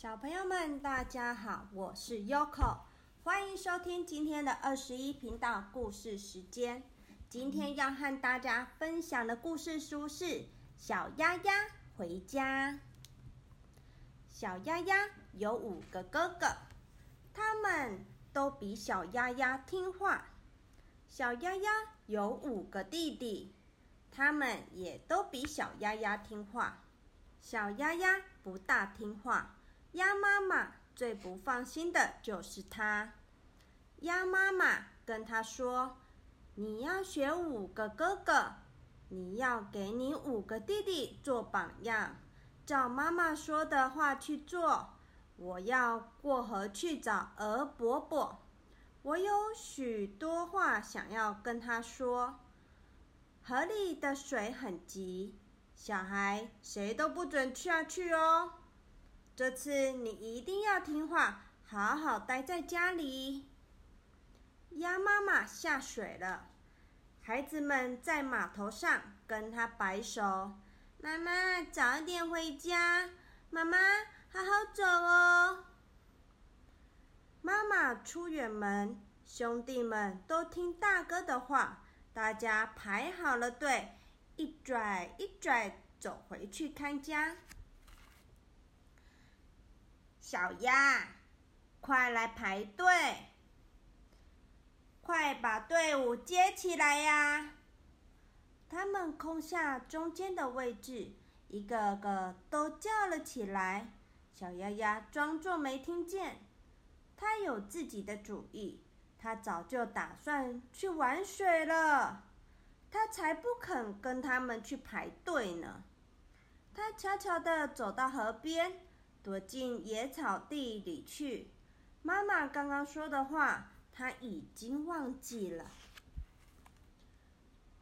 小朋友们，大家好，我是 Yoko，欢迎收听今天的二十一频道故事时间。今天要和大家分享的故事书是《小鸭鸭回家》。小鸭鸭有五个哥哥，他们都比小鸭鸭听话。小鸭鸭有五个弟弟，他们也都比小鸭鸭听话。小鸭鸭不大听话，鸭妈妈最不放心的就是它。鸭妈妈跟他说：“你要学五个哥哥，你要给你五个弟弟做榜样，照妈妈说的话去做。我要过河去找鹅伯伯，我有许多话想要跟他说。河里的水很急。”小孩，谁都不准下去哦！这次你一定要听话，好好待在家里。鸭妈妈下水了，孩子们在码头上跟他摆手：“妈妈，早一点回家。妈妈，好好走哦。”妈妈出远门，兄弟们都听大哥的话，大家排好了队。一拽一拽，走回去看家。小鸭，快来排队！快把队伍接起来呀！他们空下中间的位置，一个个都叫了起来。小鸭鸭装作没听见，它有自己的主意，它早就打算去玩水了。它才不肯跟他们去排队呢。它悄悄地走到河边，躲进野草地里去。妈妈刚刚说的话，他已经忘记了。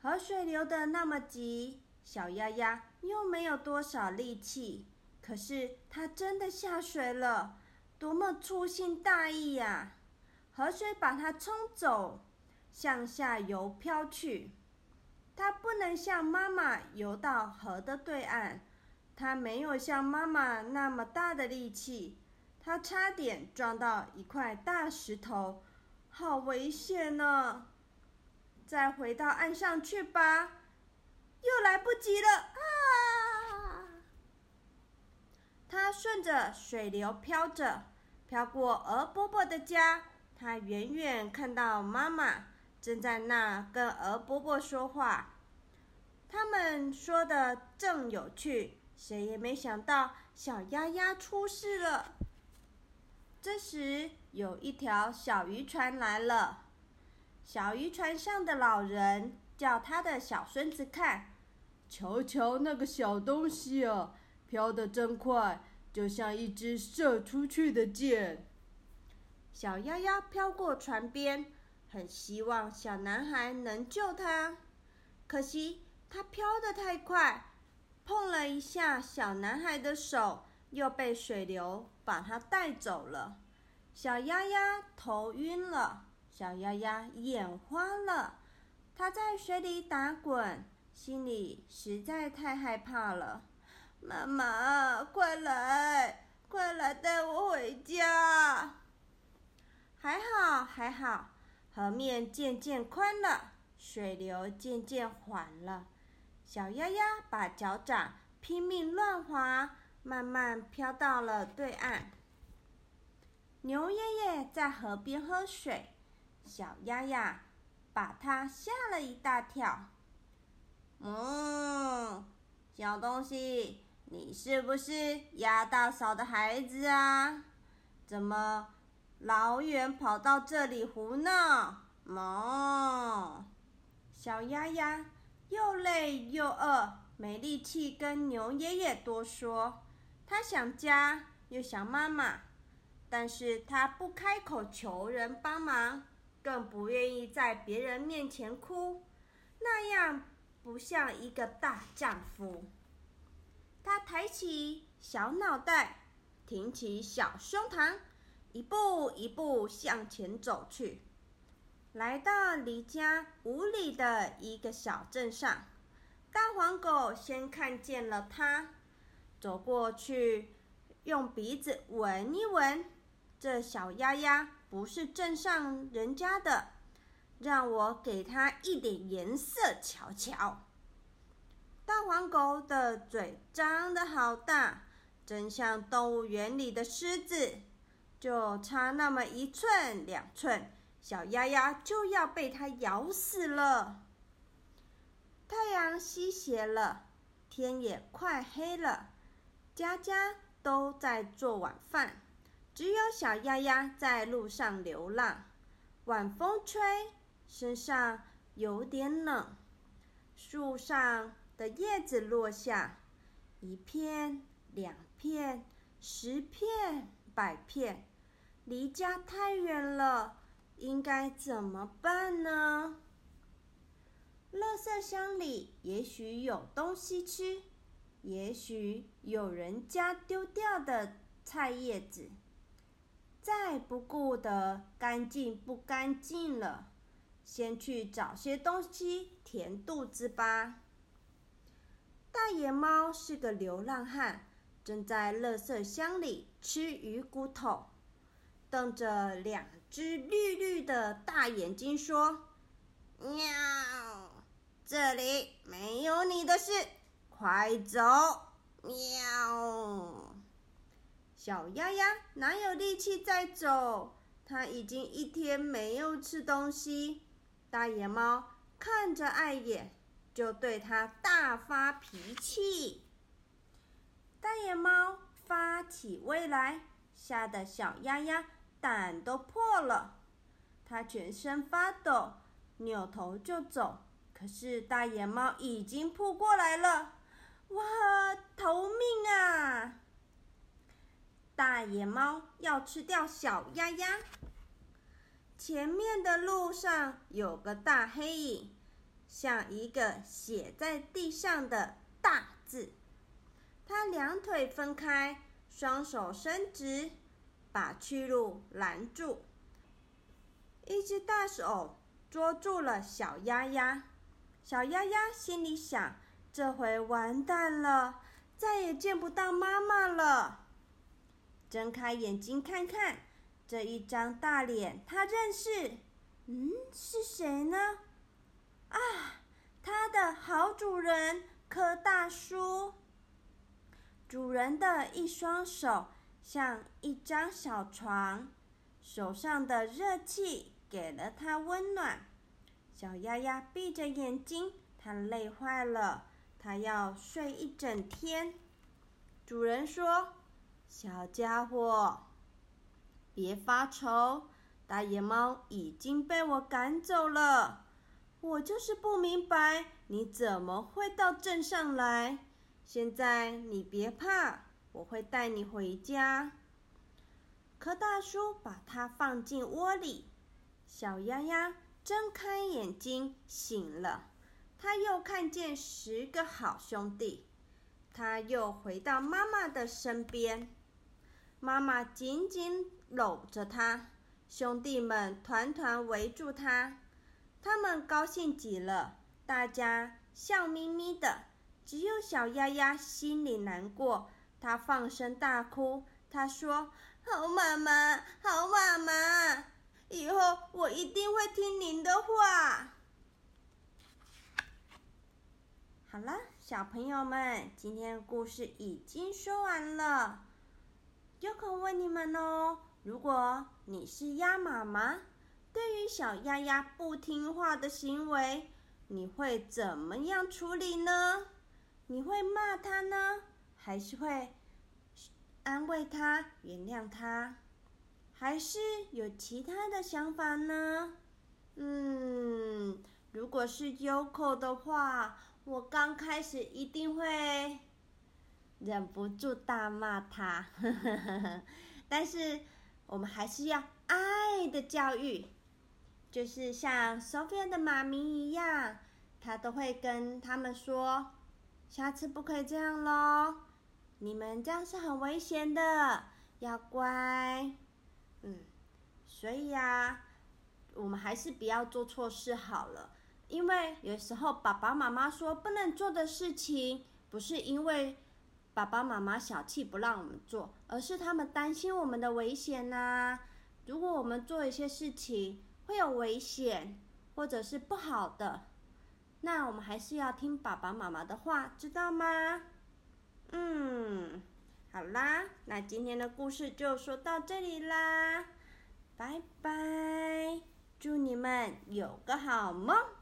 河水流得那么急，小鸭鸭又没有多少力气。可是它真的下水了，多么粗心大意呀！河水把它冲走，向下游漂去。它不能像妈妈游到河的对岸，他没有像妈妈那么大的力气，他差点撞到一块大石头，好危险呢！再回到岸上去吧，又来不及了啊！他顺着水流飘着，飘过鹅伯伯的家，他远远看到妈妈。正在那跟鹅伯伯说话，他们说的正有趣，谁也没想到小鸭鸭出事了。这时有一条小渔船来了，小渔船上的老人叫他的小孙子看，瞧瞧那个小东西啊，飘得真快，就像一支射出去的箭。小鸭鸭飘过船边。很希望小男孩能救他，可惜他飘得太快，碰了一下小男孩的手，又被水流把他带走了。小鸭鸭头晕了，小鸭鸭眼花了，他在水里打滚，心里实在太害怕了。妈妈，快来，快来带我回家！还好，还好。河面渐渐宽了，水流渐渐缓了。小鸭鸭把脚掌拼命乱划，慢慢飘到了对岸。牛爷爷在河边喝水，小鸭鸭把它吓了一大跳。嗯，小东西，你是不是鸭大嫂的孩子啊？怎么？老远跑到这里胡闹，哞！小鸭鸭又累又饿，没力气跟牛爷爷多说。他想家，又想妈妈，但是他不开口求人帮忙，更不愿意在别人面前哭，那样不像一个大丈夫。他抬起小脑袋，挺起小胸膛。一步一步向前走去，来到离家五里的一个小镇上。大黄狗先看见了它，走过去，用鼻子闻一闻，这小鸭鸭不是镇上人家的，让我给它一点颜色瞧瞧。大黄狗的嘴张得好大，真像动物园里的狮子，就差那么一寸两寸，小鸭鸭就要被它咬死了。太阳西斜了，天也快黑了，家家都在做晚饭，只有小鸭鸭在路上流浪。晚风吹，身上有点冷，树上。的叶子落下，一片、两片、十片、百片，离家太远了，应该怎么办呢？垃圾箱里也许有东西吃，也许有人家丢掉的菜叶子，再不顾得干净不干净了，先去找些东西填肚子吧。大野猫是个流浪汉，正在垃圾箱里吃鱼骨头，瞪着两只绿绿的大眼睛说：“喵，这里没有你的事，快走！”喵。小鸭鸭哪有力气再走？它已经一天没有吃东西。大野猫看着碍眼。就对它大发脾气。大野猫发起威来，吓得小鸭鸭胆都破了，他全身发抖，扭头就走。可是大野猫已经扑过来了，哇，逃命啊！大野猫要吃掉小鸭鸭。前面的路上有个大黑影。像一个写在地上的大字，他两腿分开，双手伸直，把去路拦住。一只大手捉住了小鸭鸭，小鸭鸭心里想：这回完蛋了，再也见不到妈妈了。睁开眼睛看看，这一张大脸，他认识。嗯，是谁呢？啊，他的好主人柯大叔。主人的一双手像一张小床，手上的热气给了它温暖。小鸭鸭闭着眼睛，它累坏了，它要睡一整天。主人说：“小家伙，别发愁，大野猫已经被我赶走了。”我就是不明白，你怎么会到镇上来？现在你别怕，我会带你回家。柯大叔把它放进窝里，小鸭鸭睁开眼睛醒了，他又看见十个好兄弟，他又回到妈妈的身边，妈妈紧紧搂着他，兄弟们团团围住他。他们高兴极了，大家笑眯眯的，只有小鸭鸭心里难过。他放声大哭，他说：“好妈妈，好妈妈，以后我一定会听您的话。”好了，小朋友们，今天故事已经说完了。有空问你们哦，如果你是鸭妈妈？对于小鸭鸭不听话的行为，你会怎么样处理呢？你会骂它呢，还是会安慰他、原谅他，还是有其他的想法呢？嗯，如果是 Yoko 的话，我刚开始一定会忍不住大骂他，但是我们还是要爱的教育。就是像 Sophia 的妈咪一样，她都会跟他们说：“下次不可以这样喽，你们这样是很危险的要乖。嗯所以呀我们还是不要做错事好了。因为有时候爸爸妈妈说不能做的事情不是因为爸爸妈妈小气不让我们做而是他们担心我们的危险呐如果我们做一些事情会有危险或者是不好的那我们还是要听爸爸妈妈的话知道吗？嗯好啦那今天的故事就说到这里啦拜拜祝你们有个好梦。